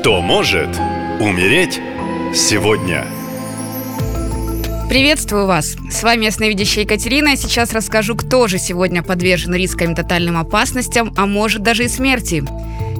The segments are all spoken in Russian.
Кто может умереть сегодня? Приветствую вас! С вами ясновидящая Екатерина. Сейчас расскажу, кто же сегодня подвержен рискам и тотальным опасностям, а может даже и смерти.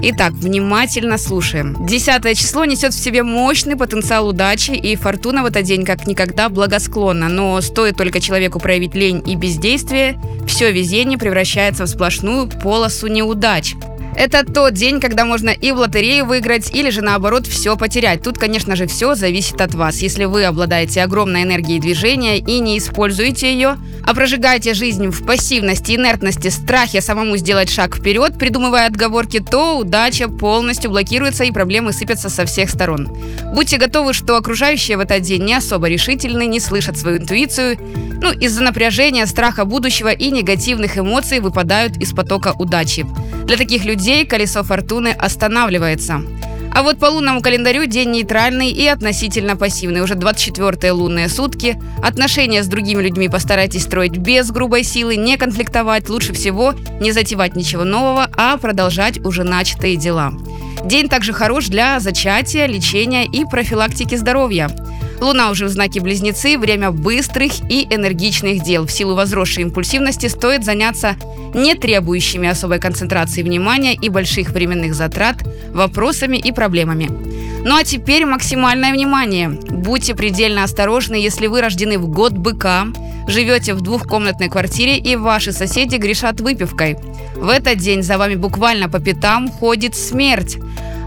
Итак, внимательно слушаем. Десятое число несет в себе мощный потенциал удачи, и фортуна в этот день как никогда благосклонна. Но стоит только человеку проявить лень и бездействие, все везение превращается в сплошную полосу неудач. Это тот день, когда можно и в лотерею выиграть, или же наоборот все потерять. Тут, конечно же, все зависит от вас. Если вы обладаете огромной энергией движения и не используете ее, а прожигаете жизнь в пассивности, инертности, страхе самому сделать шаг вперед, придумывая отговорки, то удача полностью блокируется и проблемы сыпятся со всех сторон. Будьте готовы, что окружающие в этот день не особо решительны, не слышат свою интуицию, ну, из-за напряжения, страха будущего и негативных эмоций выпадают из потока удачи. Для таких людей колесо фортуны останавливается. А вот по лунному календарю день нейтральный и относительно пассивный. Уже 24-е лунные сутки. Отношения с другими людьми постарайтесь строить без грубой силы, не конфликтовать. Лучше всего не затевать ничего нового, а продолжать уже начатые дела. День также хорош для зачатия, лечения и профилактики здоровья. Луна уже в знаке Близнецы, время быстрых и энергичных дел. В силу возросшей импульсивности стоит заняться не требующими особой концентрации внимания и больших временных затрат вопросами и проблемами. Ну а теперь максимальное внимание. Будьте предельно осторожны, если вы рождены в год быка, живете в двухкомнатной квартире и ваши соседи грешат выпивкой. В этот день за вами буквально по пятам ходит смерть.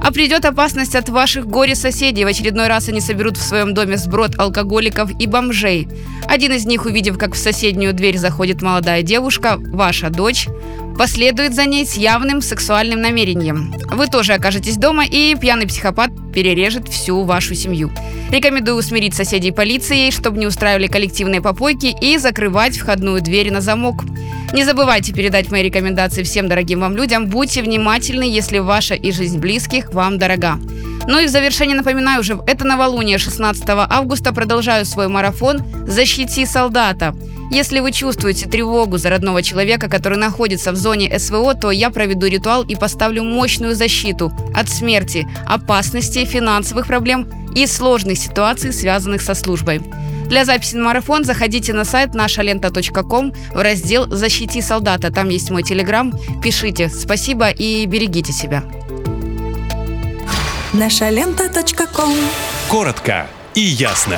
А придет опасность от ваших горе-соседей. В очередной раз они соберут в своем доме сброд алкоголиков и бомжей. Один из них, увидев, как в соседнюю дверь заходит молодая девушка, ваша дочь, последует за ней с явным сексуальным намерением. Вы тоже окажетесь дома, и пьяный психопат перережет всю вашу семью. Рекомендую усмирить соседей полицией, чтобы не устраивали коллективные попойки и закрывать входную дверь на замок. Не забывайте передать мои рекомендации всем дорогим вам людям. Будьте внимательны, если ваша и жизнь близких вам дорога. Ну и в завершение напоминаю уже, это новолуние 16 августа. Продолжаю свой марафон «Защити солдата». Если вы чувствуете тревогу за родного человека, который находится в зоне СВО, то я проведу ритуал и поставлю мощную защиту от смерти, опасностей, финансовых проблем и сложных ситуаций, связанных со службой. Для записи на марафон заходите на сайт нашалента.ком в раздел «Защити солдата». Там есть мой телеграм. Пишите. Спасибо и берегите себя. Нашалента.ком Коротко и ясно.